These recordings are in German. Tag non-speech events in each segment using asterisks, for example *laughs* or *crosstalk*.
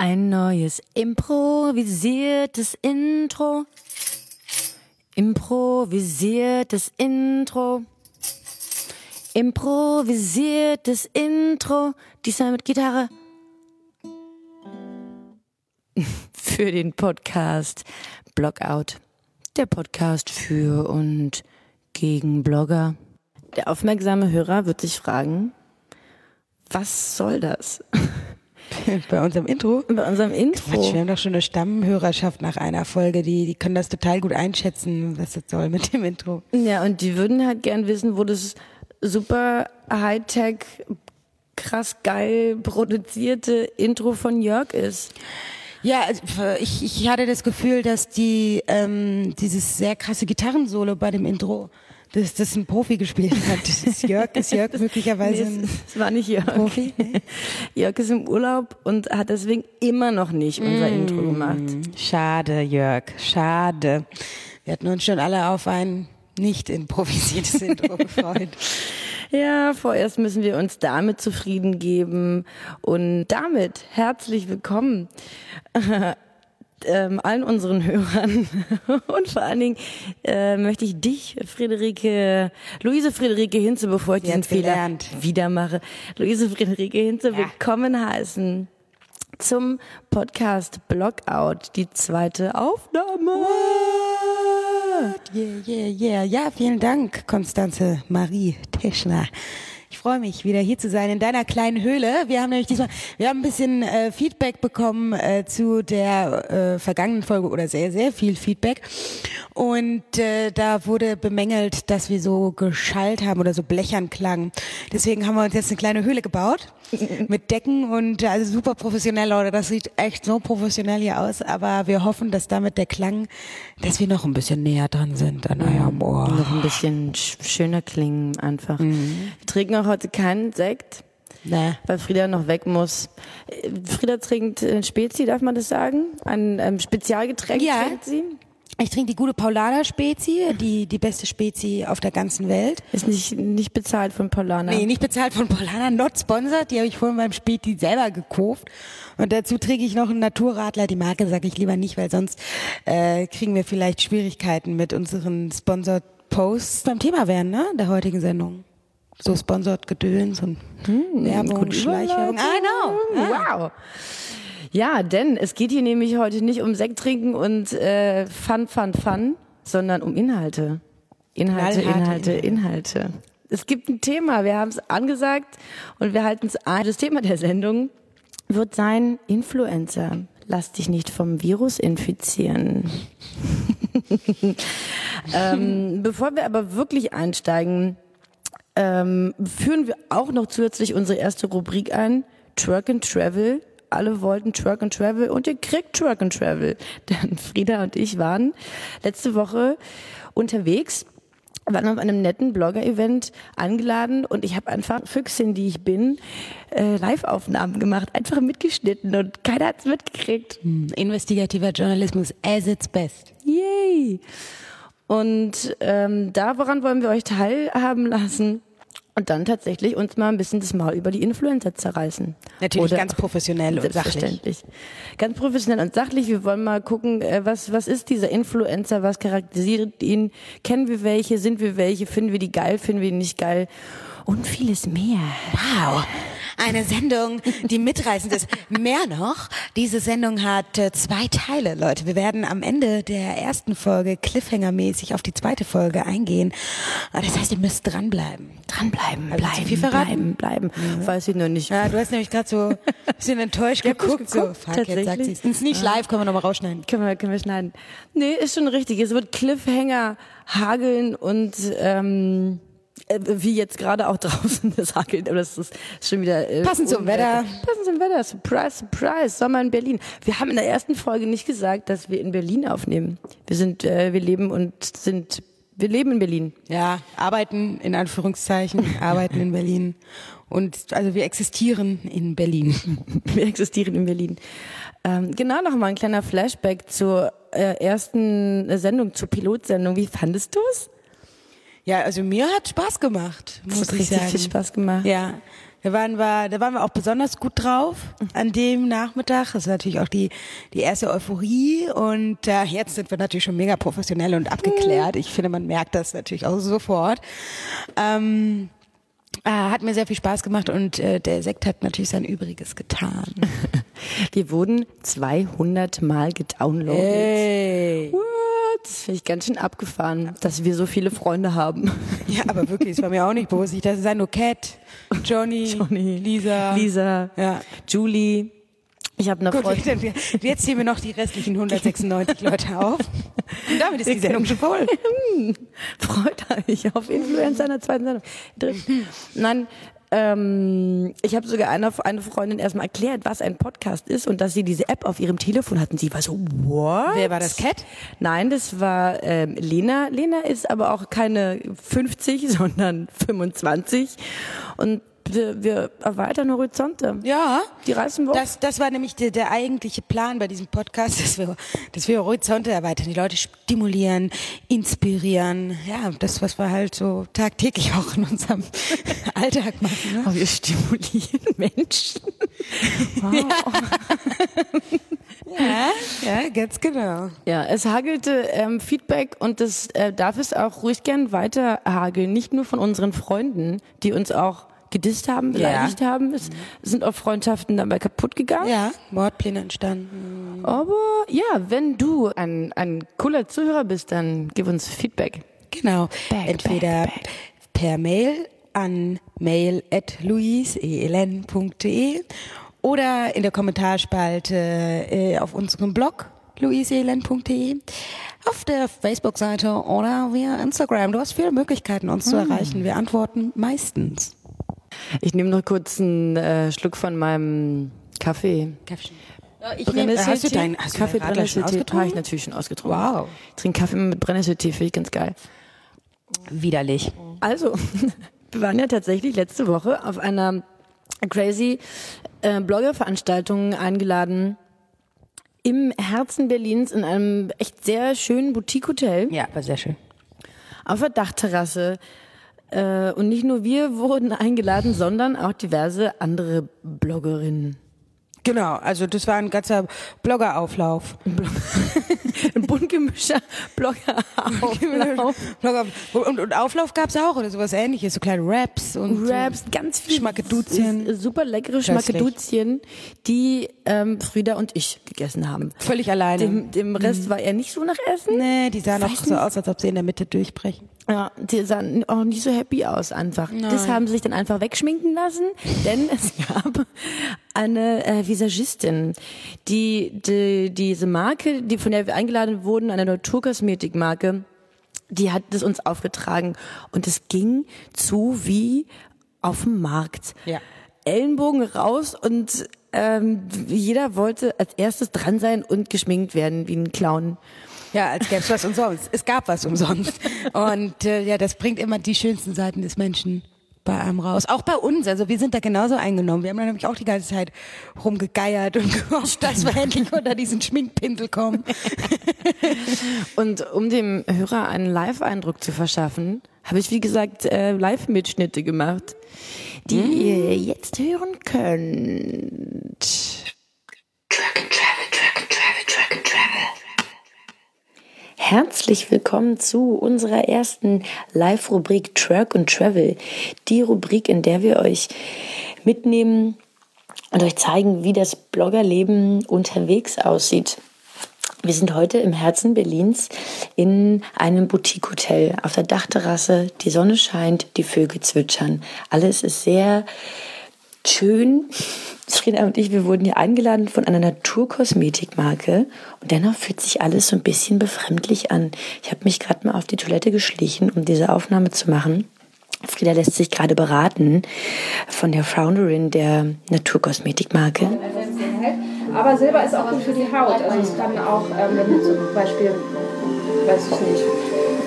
Ein neues improvisiertes Intro. Improvisiertes Intro. Improvisiertes Intro. Diesmal mit Gitarre. *laughs* Für den Podcast Blogout. Der Podcast für und gegen Blogger. Der aufmerksame Hörer wird sich fragen, was soll das? *laughs* Bei unserem Intro? Bei unserem Intro. Quatsch, wir haben doch schon eine Stammhörerschaft nach einer Folge, die, die können das total gut einschätzen, was das soll mit dem Intro. Ja, und die würden halt gern wissen, wo das super Hightech, krass geil produzierte Intro von Jörg ist. Ja, also ich, ich hatte das Gefühl, dass die ähm, dieses sehr krasse Gitarrensolo bei dem Intro, dass das ein Profi gespielt hat. Das ist Jörg, ist Jörg *laughs* möglicherweise Nee, ein es, es war nicht Jörg. Profi? *laughs* Jörg ist im Urlaub und hat deswegen immer noch nicht unser Intro gemacht. Schade, Jörg, schade. Wir hatten uns schon alle auf ein nicht improvisiertes *laughs* Intro gefreut. Ja, vorerst müssen wir uns damit zufrieden geben und damit herzlich willkommen ähm, allen unseren *laughs* Hörern und vor allen Dingen äh, möchte ich dich, Friederike, Luise Friederike Hinze, bevor ich Sie diesen Fehler gelernt. wieder mache, Luise Friederike Hinze willkommen heißen zum Podcast Blogout, die zweite Aufnahme. Yeah, yeah, yeah. Ja, vielen Dank, Konstanze Marie Teschner. Ich freue mich, wieder hier zu sein in deiner kleinen Höhle. Wir haben nämlich diesmal, wir haben ein bisschen äh, Feedback bekommen äh, zu der äh, vergangenen Folge oder sehr, sehr viel Feedback. Und äh, da wurde bemängelt, dass wir so geschallt haben oder so blechern klangen. Deswegen haben wir uns jetzt eine kleine Höhle gebaut *laughs* mit Decken und äh, also super professionell, Leute. Das sieht echt so professionell hier aus. Aber wir hoffen, dass damit der Klang, dass wir noch ein bisschen näher dran sind an eurem Ohr. Noch ein bisschen sch schöner klingen einfach. Wir trinken auch heute keinen Sekt, Nee. weil Frieda noch weg muss. Frieda trinkt Spezi, darf man das sagen? Ein ähm, Spezialgetränk Ja. trinkt sie. Ich trinke die gute Paulaner Spezi, die, die beste Spezi auf der ganzen Welt. Ist nicht, nicht bezahlt von Paulana. Nee, nicht bezahlt von Paulaner, not sponsored. Die habe ich vorhin beim Spezi selber gekauft. Und dazu trinke ich noch einen Naturradler. Die Marke sage ich lieber nicht, weil sonst äh, kriegen wir vielleicht Schwierigkeiten mit unseren Sponsored Posts beim Thema werden, ne? Der heutigen Sendung. So Sponsored Gedöns und Werbung, gute Schleichwerbung. I know. Wow. Ja, denn es geht hier nämlich heute nicht um Sekt trinken und äh, Fun, Fun, Fun, sondern um Inhalte. Inhalte, Knallharte Inhalte, Inhalte. Es gibt ein Thema, wir haben es angesagt und wir halten es ein. Das Thema der Sendung wird sein Influencer. Lass dich nicht vom Virus infizieren. *laughs* ähm, bevor wir aber wirklich einsteigen, ähm, führen wir auch noch zusätzlich unsere erste Rubrik ein, Truck and Travel. Alle wollten Truck and Travel und ihr kriegt Truck and Travel. *laughs* Denn Frieda und ich waren letzte Woche unterwegs, waren auf einem netten Blogger-Event eingeladen und ich habe einfach, Füchsin, die ich bin, äh, Live-Aufnahmen gemacht, einfach mitgeschnitten und keiner hat's mitgekriegt. Investigativer Journalismus as its best. Yay! Und ähm, da, woran wollen wir euch teilhaben lassen? Und dann tatsächlich uns mal ein bisschen das Maul über die Influencer zerreißen. Natürlich Oder- ganz professionell und sachlich. Ganz professionell und sachlich. Wir wollen mal gucken, äh, was, was ist dieser Influencer, was charakterisiert ihn, kennen wir welche, sind wir welche, finden wir die geil, finden wir die nicht geil und vieles mehr. Wow. Eine Sendung, die mitreißend ist. *laughs* Mehr noch, diese Sendung hat äh, zwei Teile, Leute. Wir werden am Ende der ersten Folge Cliffhanger-mäßig auf die zweite Folge eingehen. Ah, Das heißt, ihr müsst dranbleiben. Dranbleiben, zu bleiben, viel verraten? bleiben, bleiben. Weiß ich noch nicht. Ja, du hast nämlich gerade so *laughs* ein bisschen enttäuscht nicht geguckt. So, geguckt, fuck, jetzt sagt sie es. Ist nicht live, können wir nochmal rausschneiden. Können wir, können wir schneiden. Nee, ist schon richtig. Es wird Cliffhanger hageln und ähm, äh, wie jetzt gerade auch *laughs* draußen das Hageln, aber das ist schon wieder äh, Passend zum. Wetter. Passend zum Wetter. Surprise, surprise. Sommer in Berlin. Wir haben in der ersten Folge nicht gesagt, dass wir in Berlin aufnehmen. Wir sind, äh, wir leben und sind, wir leben in Berlin. Ja, arbeiten in Anführungszeichen, *laughs* arbeiten in Berlin. Und also wir existieren in Berlin. *laughs* Wir existieren in Berlin. Ähm, genau noch mal ein kleiner Flashback zur äh, ersten Sendung, zur Pilotsendung. Wie fandest du es? Ja, also mir hat Spaß gemacht, muss hat ich richtig sagen. viel Spaß gemacht. Ja, Da waren wir, da waren wir auch besonders gut drauf an dem Nachmittag. Das ist natürlich auch die, die erste Euphorie und äh, jetzt sind wir natürlich schon mega professionell und abgeklärt. Ich finde, man merkt das natürlich auch sofort. Ähm, äh, hat mir sehr viel Spaß gemacht und äh, der Sekt hat natürlich sein Übriges getan. *laughs* Wir wurden 200 Mal gedownloadet. Hey. What? Das finde ich ganz schön abgefahren, dass wir so viele Freunde haben. *laughs* Ja, aber wirklich, es war mir auch nicht bewusst. Ich dachte, es sei nur Cat, Johnny, *laughs* Johnny, Lisa. Lisa, Ja. Julie. Ich habe eine Gut, Freundin. jetzt zählen wir noch die restlichen 196 Leute auf. Und damit ist die Sendung schon voll. *laughs* Freut euch auf Influencer in der zweiten Sendung. Dritten. Nein, ähm, ich habe sogar einer, eine Freundin erstmal erklärt, was ein Podcast ist und dass sie diese App auf ihrem Telefon hatten. Sie war so, what? Wer war das, Cat? Nein, das war ähm, Lena. Lena ist aber auch keine 50, *laughs* sondern 25. Und wir, wir erweitern Horizonte. Ja. Die reißen wir. Das, das war nämlich der, der eigentliche Plan bei diesem Podcast, dass wir, dass wir Horizonte erweitern, die Leute stimulieren, inspirieren. Ja, das, was wir halt so tagtäglich *laughs* auch in unserem *laughs* Alltag machen. Ne? Oh, wir stimulieren *laughs* Menschen. Wow. Ja, ja, ganz genau. Ja, es hagelte ähm, Feedback und das äh, darf es auch ruhig gern weiter hageln. Nicht nur von unseren Freunden, die uns auch gedisst haben, beleidigt haben. Es sind auch Freundschaften dabei kaputt gegangen. Ja, Mordpläne entstanden. Aber ja, wenn du ein, ein cooler Zuhörer bist, dann gib uns Feedback. Genau. Back, Entweder back, back. per Mail an mail at luiseln.de oder in der Kommentarspalte äh, auf unserem Blog luiseln.de, auf der Facebook-Seite oder via Instagram. Du hast viele Möglichkeiten, uns zu erreichen. Wir antworten meistens. Ich nehme noch kurz einen äh, Schluck von meinem Kaffee. Ich nehme, hast du deinen hast Kaffee du Brennnesseltee? Habe ich ausgetrunken? natürlich schon ausgetrunken. Wow. Ich trinke Kaffee mit Brennnesseltee, finde ich ganz geil. Widerlich. Also, *laughs* wir waren ja tatsächlich letzte Woche auf einer crazy äh, Blogger-Veranstaltung eingeladen im Herzen Berlins in einem echt sehr schönen Boutique-Hotel Ja, war sehr schön. auf der Dachterrasse. Äh, und nicht nur wir *laughs* wurden eingeladen, sondern auch diverse andere Bloggerinnen. Genau, also das war ein ganzer Bloggerauflauf. *laughs* Ein bunt gemischter Blogger-Auflauf. Blogger und, und Auflauf gab's auch oder sowas ähnliches, so kleine Raps und Raps, ganz viel Schmackeduzien. super leckere. Schmackeduzien, die ähm, Frieda und ich gegessen haben. völlig alleine. Dem, dem Rest war er nicht so nach Essen. nee, die sahen auch so nicht. aus, als ob sie in der Mitte durchbrechen. Ja, die sahen auch nicht so happy aus einfach. Das haben sie sich dann einfach wegschminken lassen, *laughs* denn es gab eine äh, Visagistin, die, die diese Marke, die von der wir eingeladen wurden, eine Naturkosmetikmarke, die hat das uns aufgetragen und es ging zu wie auf dem Markt. Ja. Ellenbogen raus und ähm, jeder wollte als erstes dran sein und geschminkt werden wie ein Clown. Ja, als gäbe es was umsonst. Es gab was umsonst. Und äh, ja, das bringt immer die schönsten Seiten des Menschen bei einem raus. Auch bei uns. Also wir sind da genauso eingenommen. Wir haben da nämlich auch die ganze Zeit rumgegeiert und gehofft, dass wir endlich unter diesen Schminkpinsel kommen. Und um dem Hörer einen Live-Eindruck zu verschaffen, habe ich, wie gesagt, äh, Live-Mitschnitte gemacht, die ihr jetzt hören könnt. Track and Travel, Track and Travel, Track and Travel. Herzlich willkommen zu unserer ersten Live-Rubrik Track and Travel. Die Rubrik, in der wir euch mitnehmen und euch zeigen, wie das Bloggerleben unterwegs aussieht. Wir sind heute im Herzen Berlins in einem Boutique-Hotel auf der Dachterrasse. Die Sonne scheint, die Vögel zwitschern. Alles ist sehr schön. Frieda und ich, wir wurden hier eingeladen von einer Naturkosmetikmarke und dennoch fühlt sich alles so ein bisschen befremdlich an. Ich habe mich gerade mal auf die Toilette geschlichen, um diese Aufnahme zu machen. Frieda lässt sich gerade beraten von der Founderin der Naturkosmetikmarke. Aber Silber ist auch gut für die Haut. Also es kann auch, ähm, wenn du zum Beispiel, weiß ich nicht,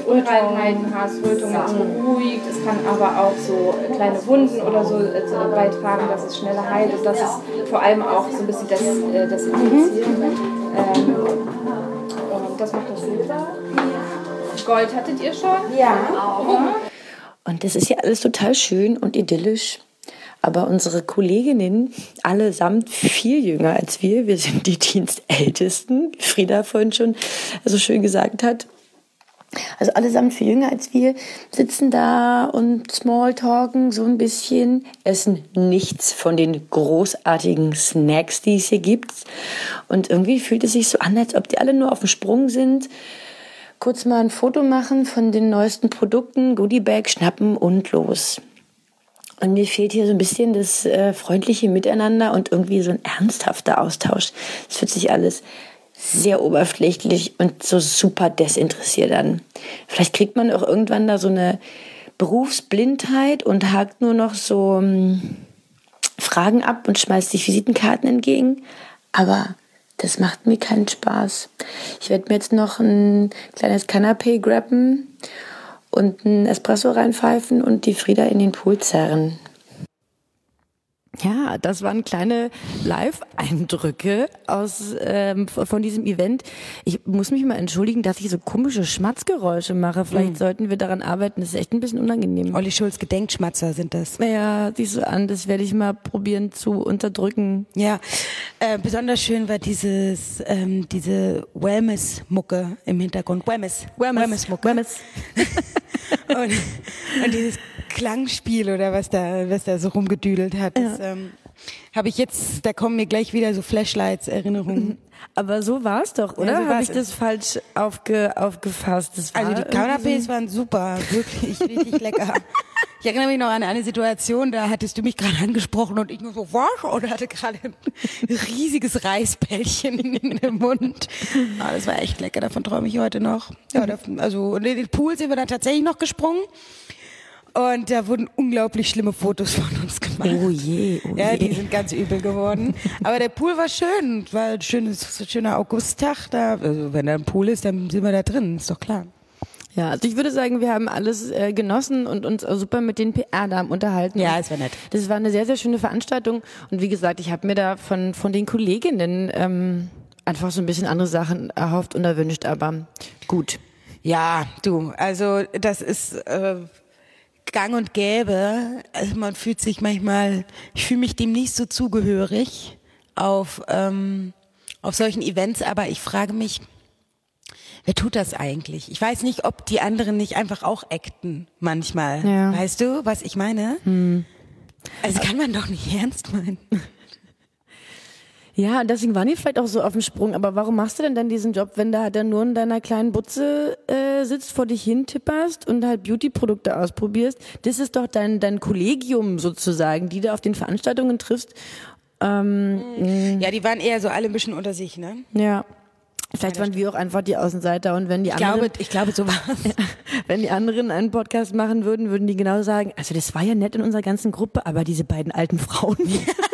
Unreinheiten hast, Rötungen, es beruhigt. Es kann aber auch so kleine Wunden oder so äh, so beitragen, dass es schneller heilt. Und das ist vor allem auch so ein bisschen das, äh, das Infizieren. Ähm, und das macht das Silber. Gold hattet ihr schon? Ja. Und das ist ja alles total schön und idyllisch. Aber unsere Kolleginnen, allesamt viel jünger als wir, wir sind die Dienstältesten, wie Frieda vorhin schon so schön gesagt hat, also allesamt viel jünger als wir, sitzen da und Smalltalken so ein bisschen, essen nichts von den großartigen Snacks, die es hier gibt. Und irgendwie fühlt es sich so an, als ob die alle nur auf dem Sprung sind. Kurz mal ein Foto machen von den neuesten Produkten, Goodiebag schnappen und los. Und mir fehlt hier so ein bisschen das äh, freundliche Miteinander und irgendwie so ein ernsthafter Austausch. Es fühlt sich alles sehr oberflächlich und so super desinteressiert an. Vielleicht kriegt man auch irgendwann da so eine Berufsblindheit und hakt nur noch so ähm, Fragen ab und schmeißt sich Visitenkarten entgegen. Aber das macht mir keinen Spaß. Ich werde mir jetzt noch ein kleines Canapé grabben und ein Espresso reinpfeifen und die Frieda in den Pool zerren. Ja, das waren kleine Live-Eindrücke aus ähm, von diesem Event. Ich muss mich mal entschuldigen, dass ich so komische Schmatzgeräusche mache. Vielleicht mhm. sollten wir daran arbeiten. Das ist echt ein bisschen unangenehm. Olli Schulz Gedenkschmatzer sind das. Ja, siehst du an. Das werde ich mal probieren zu unterdrücken. Ja, äh, besonders schön war dieses ähm, diese Wellness-Mucke im Hintergrund. Wellness. Wellness-Mucke. Wellness. *laughs* und, und dieses Klangspiel oder was da, was da so rumgedüdelt hat. Das, ja. ähm, habe ich jetzt, da kommen mir gleich wieder so Flashlights, Erinnerungen. Aber so war es doch, oder? Ja, so habe ich das falsch aufge, aufgefasst? Das also die Canapés so waren super, wirklich richtig lecker. Ich erinnere mich noch an eine Situation, da hattest du mich gerade angesprochen und ich nur so, was? Oder hatte gerade ein riesiges Reisbällchen in den Mund. Ah, das war echt lecker, davon träume ich heute noch. Ja, also in den Pool sind wir dann tatsächlich noch gesprungen. Und da wurden unglaublich schlimme Fotos von uns gemacht. Oh je, oh Ja, die sind ganz übel geworden. Aber der Pool war schön. War ein schönes, schöner Augusttag. Da, also wenn da ein Pool ist, dann sind wir da drin, ist doch klar. Ja, also ich würde sagen, wir haben alles äh, genossen und uns super mit den PR-Damen unterhalten. Ja, es war nett. Das war eine sehr, sehr schöne Veranstaltung. Und wie gesagt, ich habe mir da von, von den Kolleginnen ähm, einfach so ein bisschen andere Sachen erhofft und erwünscht, aber gut. Ja, du, also das ist... Äh, gang und gäbe. Also man fühlt sich manchmal, ich fühle mich dem nicht so zugehörig auf, ähm, auf solchen Events, aber ich frage mich, wer tut das eigentlich? Ich weiß nicht, ob die anderen nicht einfach auch acten manchmal. Ja. Weißt du, was ich meine? Hm. Also kann man doch nicht ernst meinen. Ja, deswegen waren die vielleicht auch so auf dem Sprung. Aber warum machst du denn dann diesen Job, wenn da halt dann nur in deiner kleinen Butze äh, sitzt, vor dich hin tipperst und halt Beauty-Produkte ausprobierst? Das ist doch dein, dein Kollegium sozusagen, die du auf den Veranstaltungen triffst. Ähm, ja, die waren eher so alle ein bisschen unter sich, ne? Ja. Vielleicht waren wir auch einfach die Außenseiter und wenn die ich anderen, glaube, ich glaube, so war's. *laughs* wenn die anderen einen Podcast machen würden, würden die genau sagen, also das war ja nett in unserer ganzen Gruppe, aber diese beiden alten Frauen. *laughs*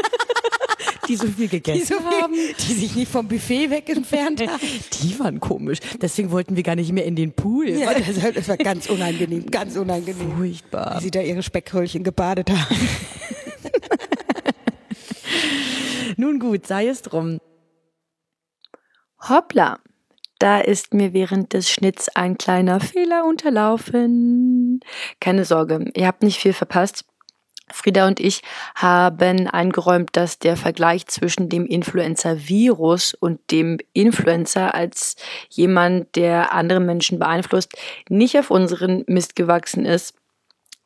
die so viel gegessen die so viel, haben. Die sich nicht vom Buffet weg entfernt haben. *laughs* Die waren komisch. Deswegen wollten wir gar nicht mehr in den Pool. Ja, das, das war ganz unangenehm, ganz unangenehm. Furchtbar. Wie sie da ihre Speckröllchen gebadet haben. *laughs* Nun gut, sei es drum. Hoppla. Da ist mir während des Schnitts ein kleiner Fehler unterlaufen. Keine Sorge, ihr habt nicht viel verpasst. Frieda und ich haben eingeräumt, dass der Vergleich zwischen dem Influenza-Virus und dem Influencer als jemand, der andere Menschen beeinflusst, nicht auf unseren Mist gewachsen ist.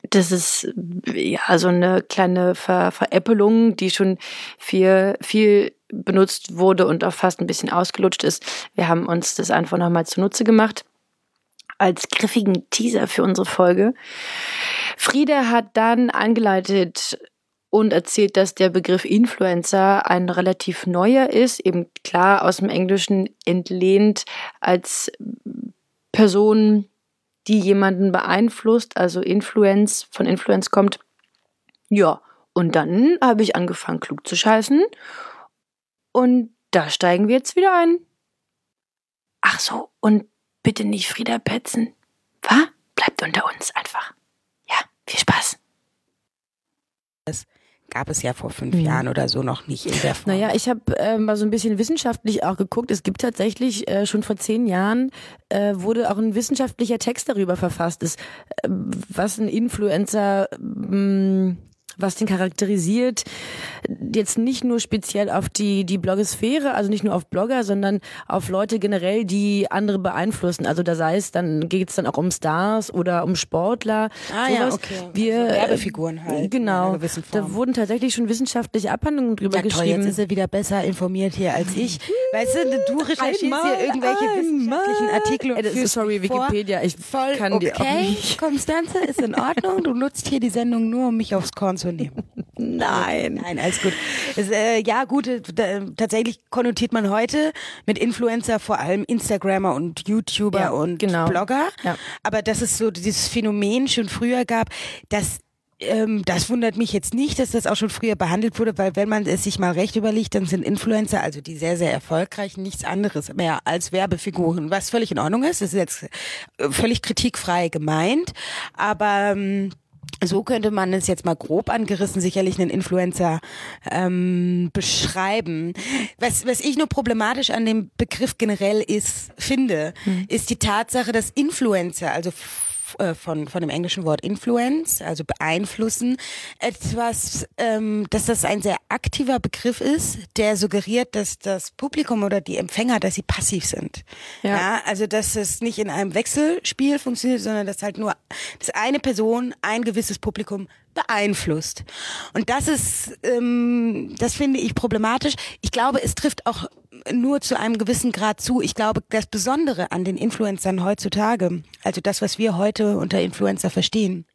Das ist ja so eine kleine Ver Veräppelung, die schon viel, viel benutzt wurde und auch fast ein bisschen ausgelutscht ist. Wir haben uns das einfach nochmal zunutze gemacht als griffigen Teaser für unsere Folge. Frieda hat dann angeleitet und erzählt, dass der Begriff Influencer ein relativ neuer ist, eben klar aus dem Englischen entlehnt als Person, die jemanden beeinflusst, also Influence, von Influence kommt. Ja, und dann habe ich angefangen, klug zu scheißen. Und da steigen wir jetzt wieder ein. Ach so, und bitte nicht Frieda petzen. Was? Bleibt unter uns einfach. Viel Spaß. Das gab es ja vor fünf mhm. Jahren oder so noch nicht in der Form. Naja, ich habe äh, mal so ein bisschen wissenschaftlich auch geguckt. Es gibt tatsächlich äh, schon vor zehn Jahren äh, wurde auch ein wissenschaftlicher Text darüber verfasst, ist, äh, was ein Influencer mh, mm, was den charakterisiert, jetzt nicht nur speziell auf die, die Blogosphäre, also nicht nur auf Blogger, sondern auf Leute generell, die andere beeinflussen. Also da sei es, dann geht es dann auch um Stars oder um Sportler. Ah sowas. ja, okay. Wir, also Werbefiguren halt. Genau. Gewissen Form. Da wurden tatsächlich schon wissenschaftliche Abhandlungen drüber Ja, toll, geschrieben. jetzt ist er wieder besser informiert hier als ich. Weißt du, du recherchierst Einmal, hier irgendwelche wissenschaftlichen einmal. Artikel und Ey, ist- sorry. Wikipedia, ich Voll kann dir auch okay, nicht. Konstanze, ist in Ordnung. Du nutzt hier die Sendung nur, um mich aufs Korn zu nehmen. *laughs* Nein. Nein, alles gut. Es, äh, ja, gut, äh, da, tatsächlich konnotiert man heute mit Influencer vor allem Instagrammer und YouTuber Ja, und genau. Blogger. Ja. Aber dass es so dieses Phänomen schon früher gab, dass ähm, das wundert mich jetzt nicht, dass das auch schon früher behandelt wurde, weil wenn man es sich mal recht überlegt, dann sind Influencer, also die sehr, sehr erfolgreich, nichts anderes mehr als Werbefiguren, was völlig in Ordnung ist. Das ist jetzt äh, völlig kritikfrei gemeint, aber ähm, so könnte man es jetzt mal grob angerissen sicherlich einen Influencer ähm, beschreiben. Was, was ich nur problematisch an dem Begriff generell ist, finde, ist die Tatsache, dass Influencer, also äh, von, von dem englischen Wort influence, also beeinflussen, etwas, ähm, dass das ein sehr aktiver Begriff ist, der suggeriert, dass das Publikum oder die Empfänger, dass sie passiv sind. Ja. ja also dass es nicht in einem Wechselspiel funktioniert, sondern dass halt nur, dass eine Person ein gewisses Publikum beeinflusst. Und das ist, ähm, das finde ich problematisch. Ich glaube, es trifft auch nur zu einem gewissen Grad zu. Ich glaube, das Besondere an den Influencern heutzutage, also das, was wir heute unter Influencer verstehen,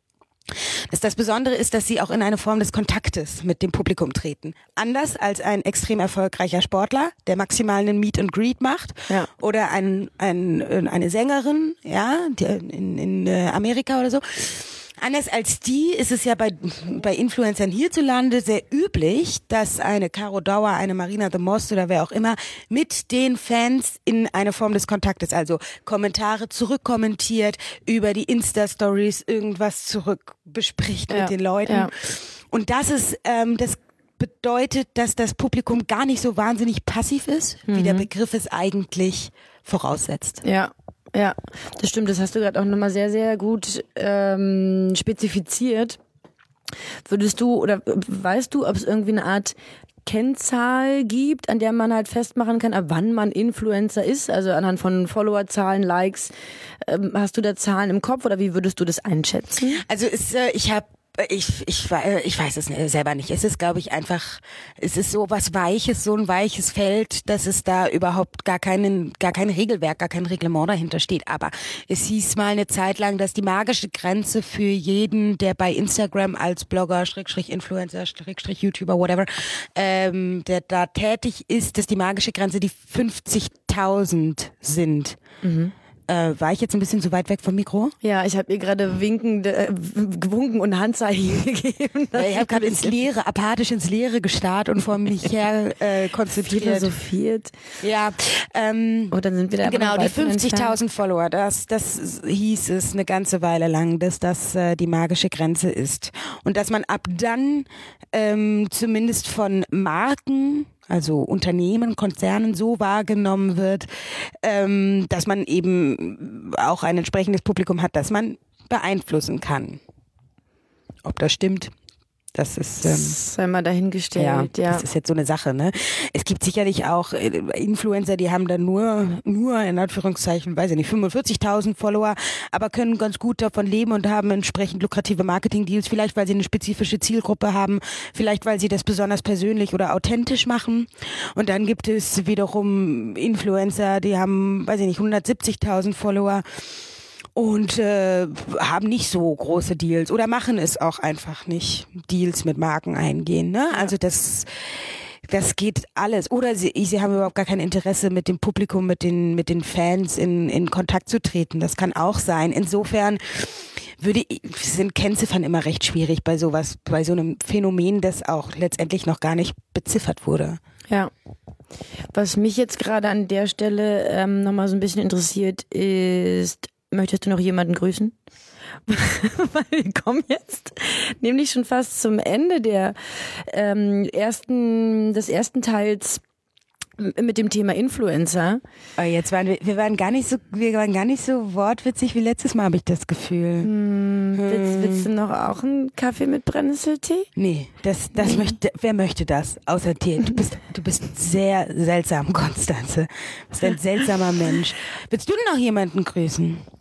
dass das Besondere ist, dass sie auch in eine Form des Kontaktes mit dem Publikum treten. Anders als ein extrem erfolgreicher Sportler, der maximal einen Meet and Greet macht, Ja. oder ein, ein, eine Sängerin, ja, in, in äh, Amerika oder so. Anders als die ist es ja bei, bei Influencern hierzulande sehr üblich, dass eine Caro Dauer, eine Marina de Most oder wer auch immer mit den Fans in eine Form des Kontaktes, also Kommentare zurückkommentiert, über die Insta-Stories irgendwas zurück bespricht Ja, mit den Leuten. ja. Und das ist, ähm, das bedeutet, dass das Publikum gar nicht so wahnsinnig passiv ist, wie der Begriff es eigentlich voraussetzt. Ja, ja, das stimmt. Das hast du gerade auch nochmal sehr, sehr gut ähm, spezifiziert. Würdest du oder weißt du, ob es irgendwie eine Art Kennzahl gibt, an der man halt festmachen kann, ab wann man Influencer ist? Also anhand von Followerzahlen, Likes. Ähm, hast du da Zahlen im Kopf oder wie würdest du das einschätzen? Also ist, äh, ich habe ich, ich, äh, ich weiß es selber nicht. Es ist, glaube ich, einfach, es ist so was Weiches, so ein weiches Feld, dass es da überhaupt gar keinen, gar kein Regelwerk, gar kein Reglement dahinter steht. Aber es hieß mal eine Zeit lang, dass die magische Grenze für jeden, der bei Instagram als Blogger, Schrägstrich Influencer, Schrägstrich YouTuber, whatever, ähm, der da tätig ist, dass die magische Grenze die 50.000 sind. Äh, war ich jetzt ein bisschen zu weit weg vom Mikro? Ja, ich habe ihr gerade winkende, äh, gewunken und Handzeichen *laughs* gegeben. Ja, ich habe gerade ins Leere, apathisch ins Leere gestarrt und vor mich her äh, konzentriert. philosophiert. Ja, ähm, Und dann sind wir da genau, die weit von entfernt. 50.000 Follower, das, das hieß es eine ganze Weile lang, dass das äh, die magische Grenze ist. Und dass man ab dann ähm, zumindest von Marken, also Unternehmen, Konzernen so wahrgenommen wird, ähm, dass man eben auch ein entsprechendes Publikum hat, das man beeinflussen kann. Ob das stimmt, das ist... Ähm, Sei mal dahingestellt, ja. das ist jetzt so eine Sache, ne? Es gibt sicherlich auch äh, Influencer, die haben dann nur, nur in Anführungszeichen, weiß ich nicht, 45.000 Follower, aber können ganz gut davon leben und haben entsprechend lukrative Marketing-Deals, vielleicht weil sie eine spezifische Zielgruppe haben, vielleicht weil sie das besonders persönlich oder authentisch machen. Und dann gibt es wiederum Influencer, die haben, weiß ich nicht, 170.000 Follower und äh, haben nicht so große Deals oder machen es auch einfach nicht, Deals mit Marken eingehen. Ne? Also das das geht alles. Oder sie, sie haben überhaupt gar kein Interesse, mit dem Publikum, mit den, mit den Fans in, in Kontakt zu treten. Das kann auch sein. Insofern würde ich, sind Kennziffern immer recht schwierig bei sowas, bei so einem Phänomen, das auch letztendlich noch gar nicht beziffert wurde. Ja. Was mich jetzt gerade an der Stelle ähm, nochmal so ein bisschen interessiert ist, möchtest du noch jemanden grüßen? *laughs* Weil wir kommen jetzt nämlich schon fast zum Ende der ähm, ersten, des ersten Teils mit dem Thema Influencer. Oh, jetzt waren wir, wir waren gar nicht so, wir waren gar nicht so wortwitzig wie letztes Mal, habe ich das Gefühl. Hm, willst, willst, du noch auch einen Kaffee mit Brennnesseltee? Nee, das, das nee. möchte, wer möchte das außer dir? Du bist, *laughs* du bist sehr seltsam, Konstanze. Du bist ein seltsamer Mensch. Willst du noch jemanden grüßen?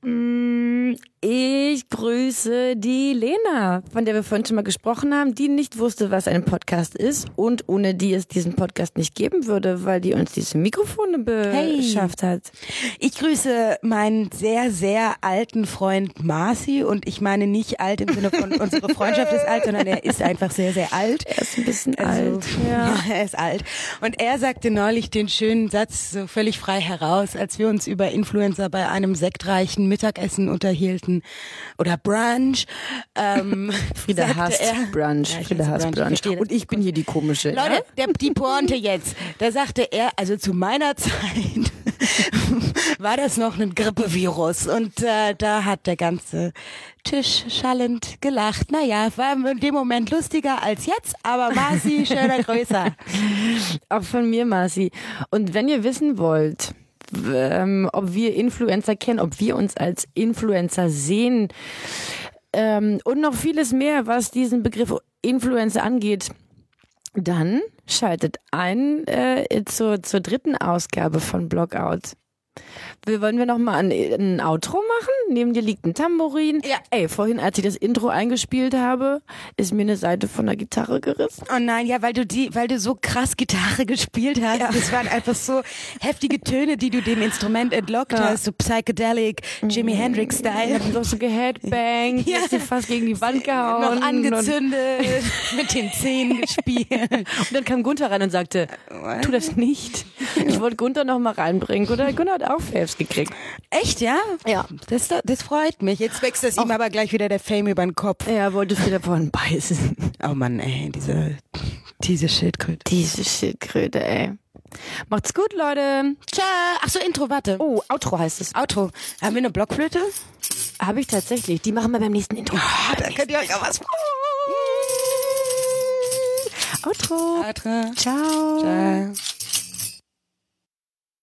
ich grüße die Lena, von der wir vorhin schon mal gesprochen haben, die nicht wusste, was ein Podcast ist und ohne die es diesen Podcast nicht geben würde, weil die uns diese Mikrofone beschafft hey. hat. Ich grüße meinen sehr, sehr alten Freund Marci und ich meine nicht alt im Sinne von unsere Freundschaft ist alt, sondern er ist einfach sehr, sehr alt. Er ist ein bisschen also, alt. Ja. *laughs* ja, er ist alt. Und er sagte neulich den schönen Satz so völlig frei heraus, als wir uns über Influencer bei einem sektreichen Mittagessen unterhielten oder Brunch. Ähm, *laughs* Frieda hasst er, Brunch. Ja, Frieda hasst Brunch. Brunch. Und ich bin hier die komische. Leute, ja? der, die Pointe *laughs* jetzt. Da sagte er, also zu meiner Zeit *laughs* war das noch ein Grippevirus und äh, da hat der ganze Tisch schallend gelacht. Naja, war in dem Moment lustiger als jetzt, aber Marci, schöner größer. Auch von mir, Marci. Und wenn ihr wissen wollt, ähm, ob wir Influencer kennen, ob wir uns als Influencer sehen ähm, und noch vieles mehr, was diesen Begriff Influencer angeht, dann schaltet ein äh, zur, zur dritten Ausgabe von Blockout. Wollen wir noch mal ein, ein Outro machen? Neben dir liegt ein Tambourin. Ja. Ey, vorhin, als ich das Intro eingespielt habe, ist mir eine Seite von der Gitarre gerissen. Oh nein, ja, weil du die, weil du so krass Gitarre *laughs* gespielt hast. Ja. Das waren einfach so heftige Töne, die du dem Instrument entlockt ja. hast, so psychedelic, Jimi mhm. Hendrix Style. Ich hab so geheadbanged, *laughs* ja. hast du fast gegen die Wand gehauen. Noch angezündet, *laughs* mit den Zähnen gespielt. Und dann kam Gunther rein und sagte, tu das nicht. Ich wollte Gunther noch mal reinbringen. Oder Gunther hat auch Faves gekriegt. Echt, ja? Ja. Das, das freut mich. Jetzt wächst es ihm aber gleich wieder der Fame über den Kopf. Er wollte wieder vorhin beißen. Oh Mann, ey, diese, diese Schildkröte. Diese Schildkröte, ey. Macht's gut, Leute. Ciao. Ach so, Intro, warte. Oh, Outro heißt es. Outro. Haben wir eine Blockflöte? Habe ich tatsächlich. Die machen wir beim nächsten Intro. Oh, da könnt ihr euch auch was freuen. Outro. Outro. Ciao. Ciao.